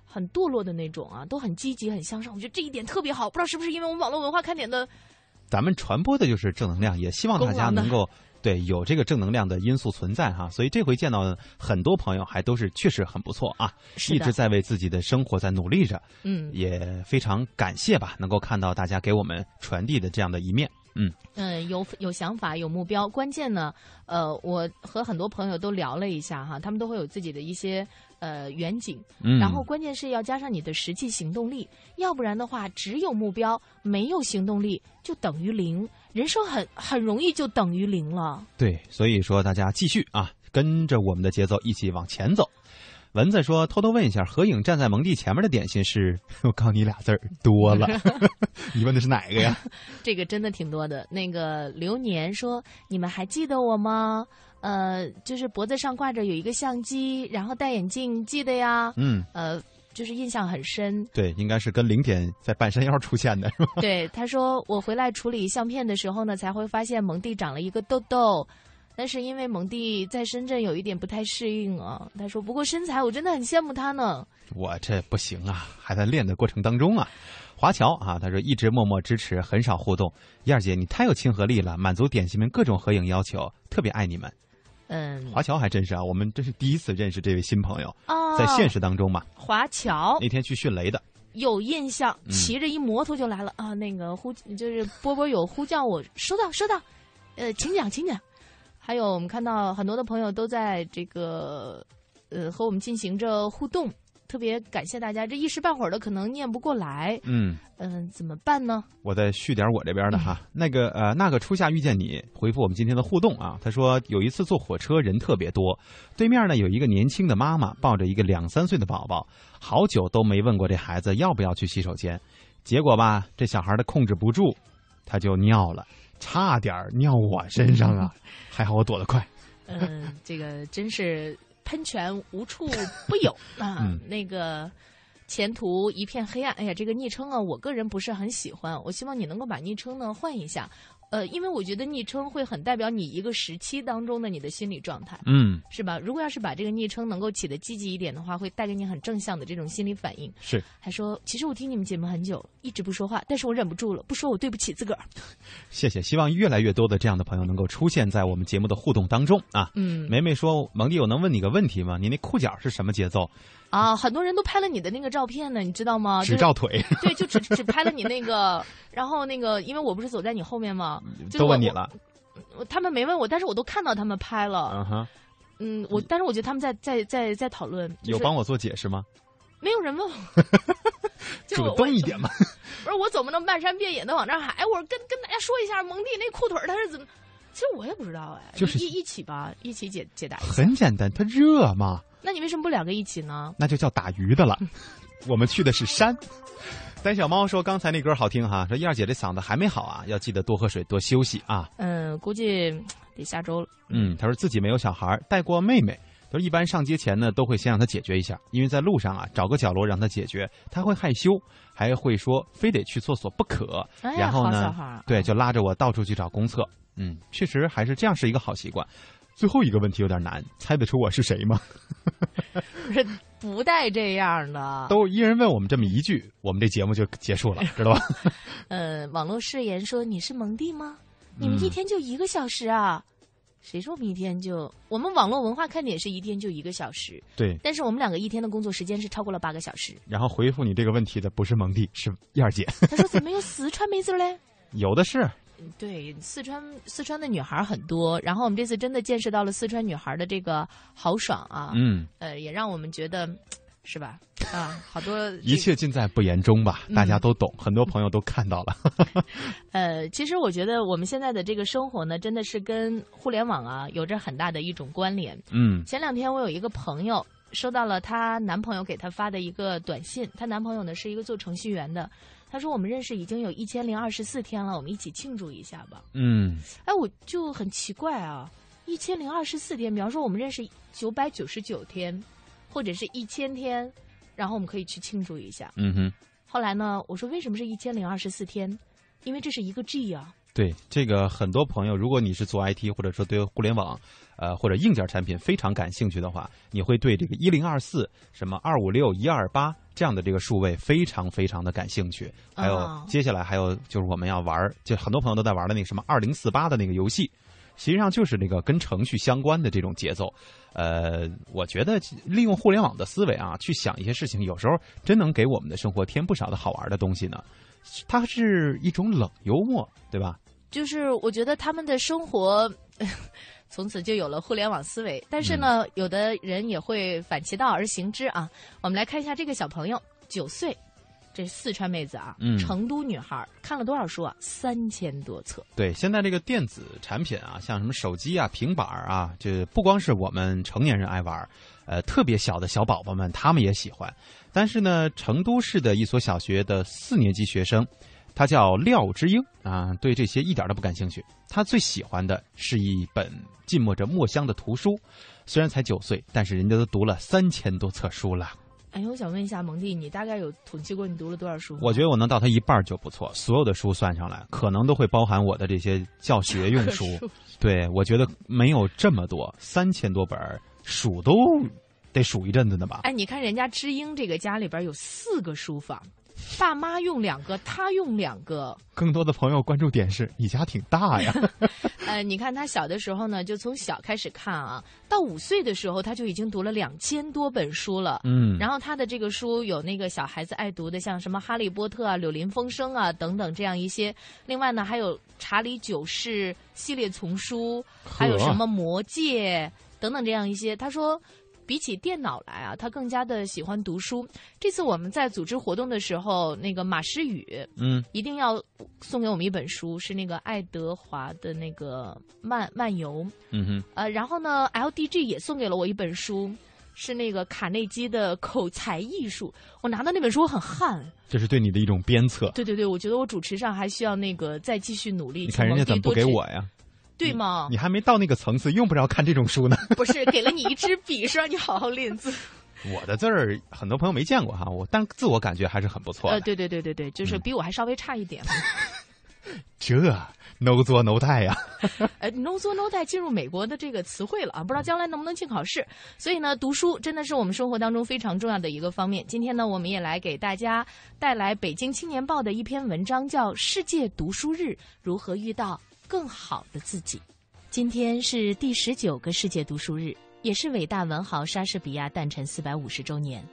很堕落的那种啊，都很积极、很向上。我觉得这一点特别好，不知道是不是因为我们网络文化看点的，咱们传播的就是正能量，也希望大家能够。对，有这个正能量的因素存在哈，所以这回见到很多朋友还都是确实很不错啊，一直在为自己的生活在努力着，嗯，也非常感谢吧，能够看到大家给我们传递的这样的一面，嗯。嗯，有有想法有目标，关键呢，呃，我和很多朋友都聊了一下哈，他们都会有自己的一些。呃，远景，嗯。然后关键是要加上你的实际行动力，要不然的话，只有目标没有行动力，就等于零，人生很很容易就等于零了。对，所以说大家继续啊，跟着我们的节奏一起往前走。蚊子说：“偷偷问一下，合影站在蒙蒂前面的点心是？我告诉你俩字儿多了，你问的是哪个呀？这个真的挺多的。那个流年说：你们还记得我吗？呃，就是脖子上挂着有一个相机，然后戴眼镜，记得呀？嗯，呃，就是印象很深。对，应该是跟零点在半山腰出现的，是吧？对，他说我回来处理相片的时候呢，才会发现蒙蒂长了一个痘痘。”但是因为蒙蒂在深圳有一点不太适应啊，他说：“不过身材我真的很羡慕他呢。”我这不行啊，还在练的过程当中啊。华侨啊，他说一直默默支持，很少互动。燕儿姐，你太有亲和力了，满足点心们各种合影要求，特别爱你们。嗯，华侨还真是啊，我们这是第一次认识这位新朋友哦，在现实当中嘛。华侨那天去迅雷的，有印象，骑着一摩托就来了啊。那个呼就是波波有呼叫我，收到收到，呃，请讲请讲。还有，我们看到很多的朋友都在这个，呃，和我们进行着互动，特别感谢大家。这一时半会儿的可能念不过来，嗯嗯，怎么办呢？我再续点我这边的哈。那个呃，那个初夏遇见你回复我们今天的互动啊，他说有一次坐火车人特别多，对面呢有一个年轻的妈妈抱着一个两三岁的宝宝，好久都没问过这孩子要不要去洗手间，结果吧，这小孩的控制不住，他就尿了。差点尿我身上啊！还好我躲得快。嗯，这个真是喷泉无处不有 啊！那个前途一片黑暗。哎呀，这个昵称啊，我个人不是很喜欢。我希望你能够把昵称呢换一下。呃，因为我觉得昵称会很代表你一个时期当中的你的心理状态，嗯，是吧？如果要是把这个昵称能够起的积极一点的话，会带给你很正向的这种心理反应。是，还说其实我听你们节目很久，一直不说话，但是我忍不住了，不说我对不起自个儿。谢谢，希望越来越多的这样的朋友能够出现在我们节目的互动当中啊。嗯，梅梅说，蒙弟，我能问你个问题吗？你那裤脚是什么节奏？啊，很多人都拍了你的那个照片呢，你知道吗？只照腿。对，就只只拍了你那个，然后那个，因为我不是走在你后面吗？都问你了。他们没问我，但是我都看到他们拍了。嗯哼。嗯，我但是我觉得他们在在在在讨论。有帮我做解释吗？没有人问我。主动一点嘛。不是我总不能漫山遍野的往这儿喊。哎，我跟跟大家说一下，蒙蒂那裤腿他是怎么？其实我也不知道哎。就是一一起吧，一起解解答。很简单，它热嘛。那你为什么不两个一起呢？那就叫打鱼的了。我们去的是山。胆小猫说：“刚才那歌好听哈，说燕儿姐这嗓子还没好啊，要记得多喝水，多休息啊。”嗯，估计得下周了。嗯，他说自己没有小孩，带过妹妹。他说一般上街前呢，都会先让他解决一下，因为在路上啊，找个角落让他解决，他会害羞，还会说非得去厕所不可。哎、然后呢，啊、对，就拉着我到处去找公厕。嗯，确实还是这样是一个好习惯。最后一个问题有点难，猜得出我是谁吗？不是不带这样的，都一人问我们这么一句，我们这节目就结束了，知道吧？呃，网络誓言说你是蒙蒂吗？你们一天就一个小时啊？嗯、谁说我们一天就？我们网络文化看点是一天就一个小时，对。但是我们两个一天的工作时间是超过了八个小时。然后回复你这个问题的不是蒙蒂，是燕儿姐。他说怎么有四川妹子嘞？有的是。对，四川四川的女孩很多，然后我们这次真的见识到了四川女孩的这个豪爽啊，嗯，呃，也让我们觉得，是吧？啊，好多 一切尽在不言中吧，大家都懂，嗯、很多朋友都看到了。呃，其实我觉得我们现在的这个生活呢，真的是跟互联网啊有着很大的一种关联。嗯，前两天我有一个朋友收到了她男朋友给她发的一个短信，她男朋友呢是一个做程序员的。他说：“我们认识已经有一千零二十四天了，我们一起庆祝一下吧。”嗯，哎，我就很奇怪啊，一千零二十四天，比方说我们认识九百九十九天，或者是一千天，然后我们可以去庆祝一下。嗯哼。后来呢，我说为什么是一千零二十四天？因为这是一个 G 啊。对，这个很多朋友，如果你是做 IT 或者说对互联网，呃或者硬件产品非常感兴趣的话，你会对这个一零二四、什么二五六、一二八这样的这个数位非常非常的感兴趣。还有、哦、接下来还有就是我们要玩，就很多朋友都在玩的那个什么二零四八的那个游戏，实际上就是那个跟程序相关的这种节奏。呃，我觉得利用互联网的思维啊，去想一些事情，有时候真能给我们的生活添不少的好玩的东西呢。它是一种冷幽默，对吧？就是我觉得他们的生活从此就有了互联网思维，但是呢，嗯、有的人也会反其道而行之啊。我们来看一下这个小朋友，九岁，这四川妹子啊，嗯成都女孩看了多少书啊？三千多册。对，现在这个电子产品啊，像什么手机啊、平板儿啊，这不光是我们成年人爱玩儿，呃，特别小的小宝宝们他们也喜欢。但是呢，成都市的一所小学的四年级学生，他叫廖之英啊，对这些一点都不感兴趣。他最喜欢的是一本浸没着墨香的图书，虽然才九岁，但是人家都读了三千多册书了。哎，我想问一下蒙蒂，你大概有统计过你读了多少书？我觉得我能到他一半就不错，所有的书算上来，可能都会包含我的这些教学用书。书对，我觉得没有这么多，三千多本，数都得数一阵子呢吧。哎，你看人家知英这个家里边有四个书房，爸妈用两个，他用两个。更多的朋友关注点是你家挺大呀。呃，你看他小的时候呢，就从小开始看啊，到五岁的时候他就已经读了两千多本书了。嗯然后他的这个书有那个小孩子爱读的，像什么《哈利波特》啊、《柳林风声》啊等等这样一些。另外呢，还有《查理九世》系列丛书，还有什么《魔戒》等等这样一些。他说。比起电脑来啊，他更加的喜欢读书。这次我们在组织活动的时候，那个马诗雨，嗯，一定要送给我们一本书，是那个爱德华的那个漫漫游。嗯哼，呃，然后呢，LDG 也送给了我一本书，是那个卡内基的口才艺术。我拿到那本书我很汗。这是对你的一种鞭策。对对对，我觉得我主持上还需要那个再继续努力。你看人家怎么不给我呀？对吗？你还没到那个层次，用不着看这种书呢。不是，给了你一支笔，是让你好好练字。我的字儿很多朋友没见过哈，我但自我感觉还是很不错的。呃，对对对对对，就是比我还稍微差一点。这 no 作 no 带呀。呃，no 作 no 带进入美国的这个词汇了啊，不知道将来能不能进考试。所以呢，读书真的是我们生活当中非常重要的一个方面。今天呢，我们也来给大家带来《北京青年报》的一篇文章，叫《世界读书日：如何遇到更好的自己》。今天是第十九个世界读书日，也是伟大文豪莎士比亚诞辰四百五十周年。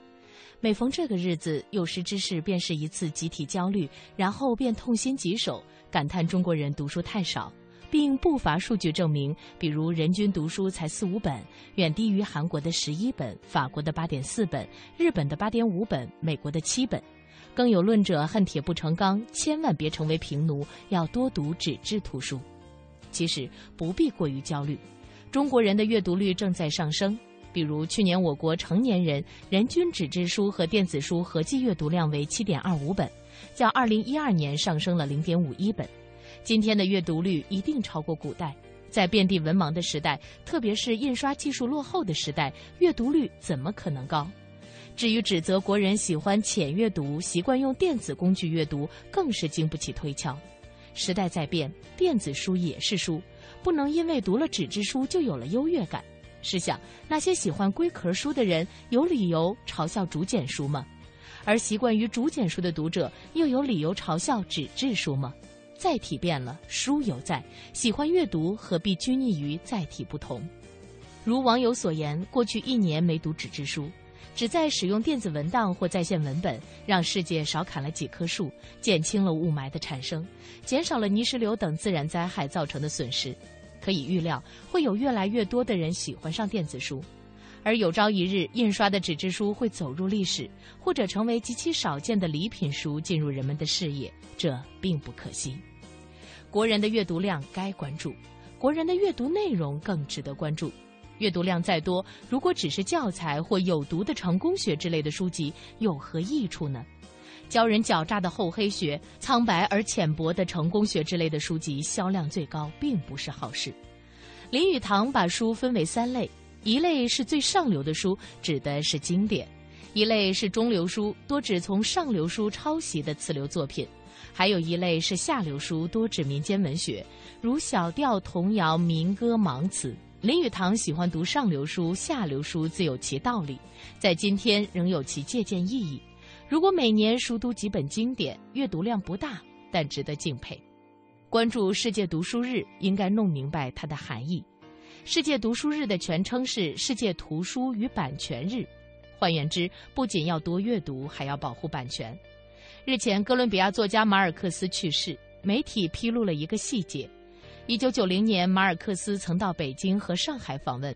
每逢这个日子，有识之士便是一次集体焦虑，然后便痛心疾首，感叹中国人读书太少，并不乏数据证明，比如人均读书才四五本，远低于韩国的十一本、法国的八点四本、日本的八点五本、美国的七本。更有论者恨铁不成钢，千万别成为平奴，要多读纸质图书。其实不必过于焦虑，中国人的阅读率正在上升。比如去年我国成年人人均纸质书和电子书合计阅读量为七点二五本，较二零一二年上升了零点五一本。今天的阅读率一定超过古代。在遍地文盲的时代，特别是印刷技术落后的时代，阅读率怎么可能高？至于指责国人喜欢浅阅读、习惯用电子工具阅读，更是经不起推敲。时代在变，电子书也是书，不能因为读了纸质书就有了优越感。试想，那些喜欢龟壳书的人，有理由嘲笑竹简书吗？而习惯于竹简书的读者，又有理由嘲笑纸质书吗？载体变了，书犹在，喜欢阅读何必拘泥于载体不同？如网友所言，过去一年没读纸质书。只在使用电子文档或在线文本，让世界少砍了几棵树，减轻了雾霾的产生，减少了泥石流等自然灾害造成的损失。可以预料，会有越来越多的人喜欢上电子书，而有朝一日，印刷的纸质书会走入历史，或者成为极其少见的礼品书进入人们的视野，这并不可惜。国人的阅读量该关注，国人的阅读内容更值得关注。阅读量再多，如果只是教材或有毒的成功学之类的书籍，有何益处呢？教人狡诈的厚黑学、苍白而浅薄的成功学之类的书籍销量最高，并不是好事。林语堂把书分为三类：一类是最上流的书，指的是经典；一类是中流书，多指从上流书抄袭的次流作品；还有一类是下流书，多指民间文学，如小调、童谣、民歌、盲词。林语堂喜欢读上流书，下流书自有其道理，在今天仍有其借鉴意义。如果每年熟读几本经典，阅读量不大，但值得敬佩。关注世界读书日，应该弄明白它的含义。世界读书日的全称是世界图书与版权日，换言之，不仅要多阅读，还要保护版权。日前，哥伦比亚作家马尔克斯去世，媒体披露了一个细节。一九九零年，马尔克斯曾到北京和上海访问，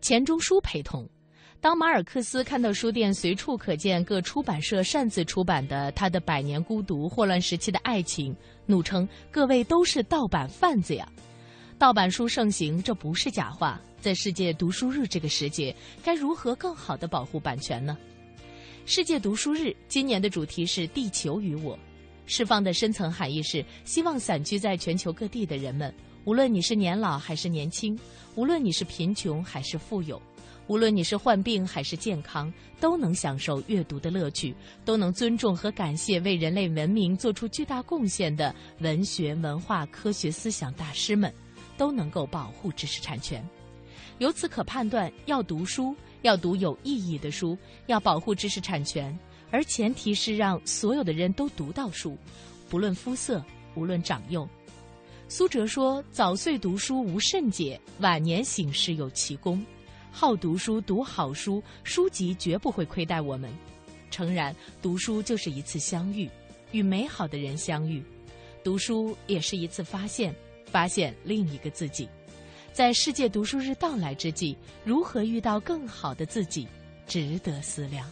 钱钟书陪同。当马尔克斯看到书店随处可见各出版社擅自出版的他的《百年孤独》《霍乱时期的爱情》，怒称各位都是盗版贩子呀！盗版书盛行，这不是假话。在世界读书日这个时节，该如何更好的保护版权呢？世界读书日今年的主题是“地球与我”，释放的深层含义是希望散居在全球各地的人们，无论你是年老还是年轻，无论你是贫穷还是富有。无论你是患病还是健康，都能享受阅读的乐趣，都能尊重和感谢为人类文明做出巨大贡献的文学、文化、科学思想大师们，都能够保护知识产权。由此可判断，要读书，要读有意义的书，要保护知识产权，而前提是让所有的人都读到书，不论肤色，无论长幼。苏辙说：“早岁读书无甚解，晚年醒时有奇功。”好读书，读好书，书籍绝不会亏待我们。诚然，读书就是一次相遇，与美好的人相遇；读书也是一次发现，发现另一个自己。在世界读书日到来之际，如何遇到更好的自己，值得思量。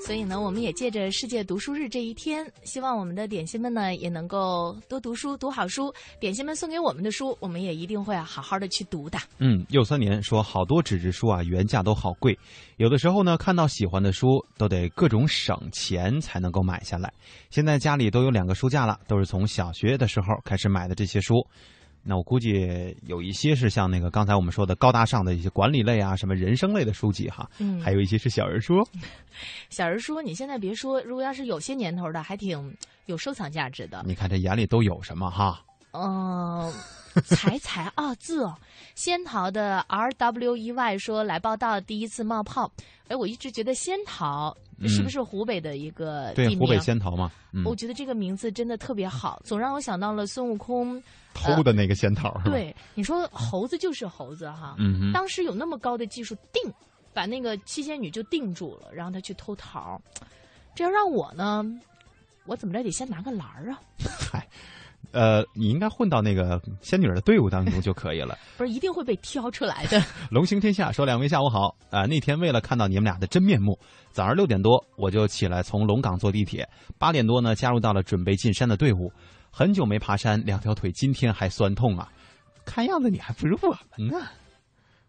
所以呢，我们也借着世界读书日这一天，希望我们的点心们呢也能够多读书，读好书。点心们送给我们的书，我们也一定会好好的去读的。嗯，又三年说好多纸质书啊，原价都好贵，有的时候呢，看到喜欢的书都得各种省钱才能够买下来。现在家里都有两个书架了，都是从小学的时候开始买的这些书。那我估计有一些是像那个刚才我们说的高大上的一些管理类啊，什么人生类的书籍哈，嗯，还有一些是小人书。小人书，你现在别说，如果要是有些年头的，还挺有收藏价值的。你看这眼里都有什么哈？嗯，才才啊字，仙桃的 R W E Y 说来报道第一次冒泡，哎，我一直觉得仙桃是不是湖北的一个对湖北仙桃嘛？我觉得这个名字真的特别好，总让我想到了孙悟空。偷的那个仙桃，对你说猴子就是猴子哈。嗯当时有那么高的技术，定把那个七仙女就定住了，然后他去偷桃。这要让我呢，我怎么着得先拿个篮儿啊？嗨，呃，你应该混到那个仙女的队伍当中就可以了。不是一定会被挑出来的。龙行天下说：“两位下午好啊！那天为了看到你们俩的真面目，早上六点多我就起来从龙岗坐地铁，八点多呢加入到了准备进山的队伍。”很久没爬山，两条腿今天还酸痛啊！看样子你还不如我们呢。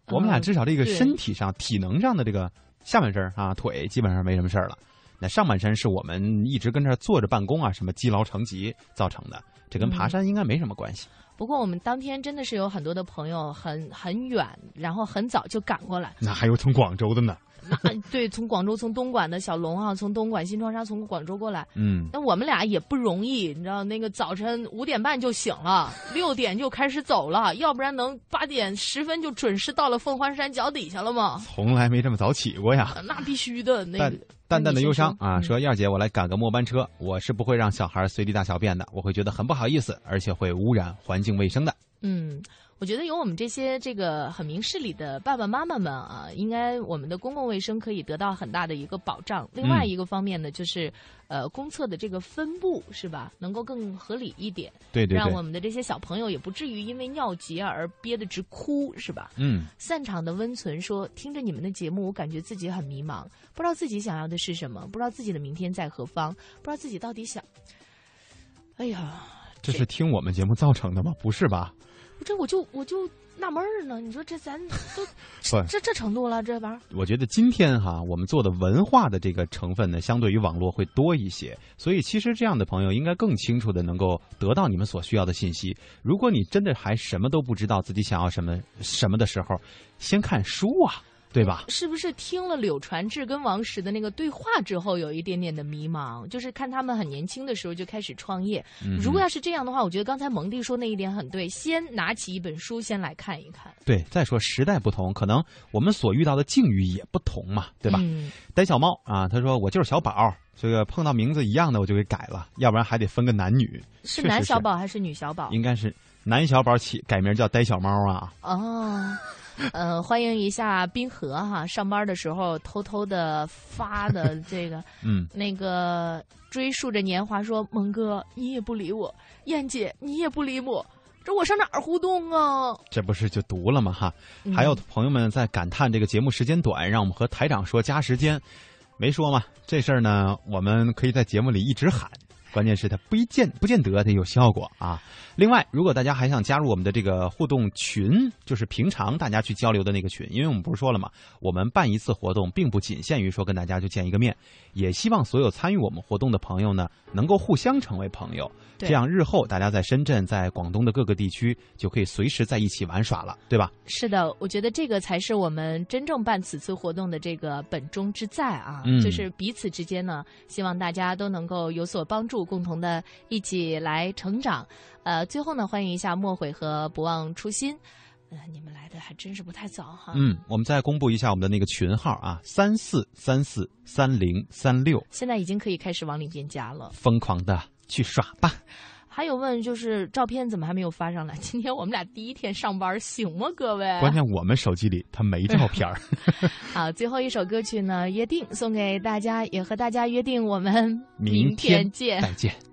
我们俩至少这个身体上、体能上的这个下半身啊，腿基本上没什么事儿了。那上半身是我们一直跟这坐着办公啊，什么积劳成疾造成的，这跟爬山应该没什么关系。不过我们当天真的是有很多的朋友很很远，然后很早就赶过来。那还有从广州的呢。那对，从广州、从东莞的小龙啊，从东莞新创沙从广州过来。嗯，那我们俩也不容易，你知道，那个早晨五点半就醒了，六点就开始走了，要不然能八点十分就准时到了凤凰山脚底下了吗？从来没这么早起过呀。那必须的。那淡淡淡的忧伤啊，嗯说燕儿姐，我来赶个末班车，我是不会让小孩随地大小便的，我会觉得很不好意思，而且会污染环境卫生的。嗯。我觉得有我们这些这个很明事理的爸爸妈妈们啊，应该我们的公共卫生可以得到很大的一个保障。另外一个方面呢，就是呃公厕的这个分布是吧，能够更合理一点，对对，让我们的这些小朋友也不至于因为尿急啊而憋得直哭是吧？嗯。散场的温存说，听着你们的节目，我感觉自己很迷茫，不知道自己想要的是什么，不知道自己的明天在何方，不知道自己到底想……哎呀，这是听我们节目造成的吗？不是吧？这我就我就纳闷儿呢，你说这咱都 不这这程度了，这玩意儿。我觉得今天哈，我们做的文化的这个成分呢，相对于网络会多一些，所以其实这样的朋友应该更清楚的能够得到你们所需要的信息。如果你真的还什么都不知道自己想要什么什么的时候，先看书啊。对吧？是不是听了柳传志跟王石的那个对话之后，有一点点的迷茫？就是看他们很年轻的时候就开始创业。嗯、如果要是这样的话，我觉得刚才蒙蒂说那一点很对，先拿起一本书先来看一看。对，再说时代不同，可能我们所遇到的境遇也不同嘛，对吧？嗯、呆小猫啊，他说我就是小宝，这个碰到名字一样的我就给改了，要不然还得分个男女。是男小宝还是女小宝？应该是男小宝起改名叫呆小猫啊。哦。呃，欢迎一下冰河哈，上班的时候偷偷的发的这个，嗯，那个追溯着年华说，蒙哥你也不理我，燕姐你也不理我，这我上哪儿互动啊？这不是就读了吗？哈，嗯还有朋友们在感叹这个节目时间短，让我们和台长说加时间，没说嘛？这事儿呢，我们可以在节目里一直喊。关键是它不一见不见得它有效果啊。另外，如果大家还想加入我们的这个互动群，就是平常大家去交流的那个群，因为我们不是说了嘛，我们办一次活动，并不仅限于说跟大家就见一个面，也希望所有参与我们活动的朋友呢，能够互相成为朋友，对这样日后大家在深圳、在广东的各个地区就可以随时在一起玩耍了，对吧？是的，我觉得这个才是我们真正办此次活动的这个本中之在啊，嗯就是彼此之间呢，希望大家都能够有所帮助，共同的一起来成长。呃，最后呢，欢迎一下莫悔和不忘初心。呃，你们来的还真是不太早哈。嗯，我们再公布一下我们的那个群号啊，三四三四三零三六，现在已经可以开始往里边加了。疯狂的去耍吧。还有问就是照片怎么还没有发上来？今天我们俩第一天上班，行吗，各位？关键我们手机里它没照片儿。好，最后一首歌曲呢，约定送给大家，也和大家约定我们明天见。再见。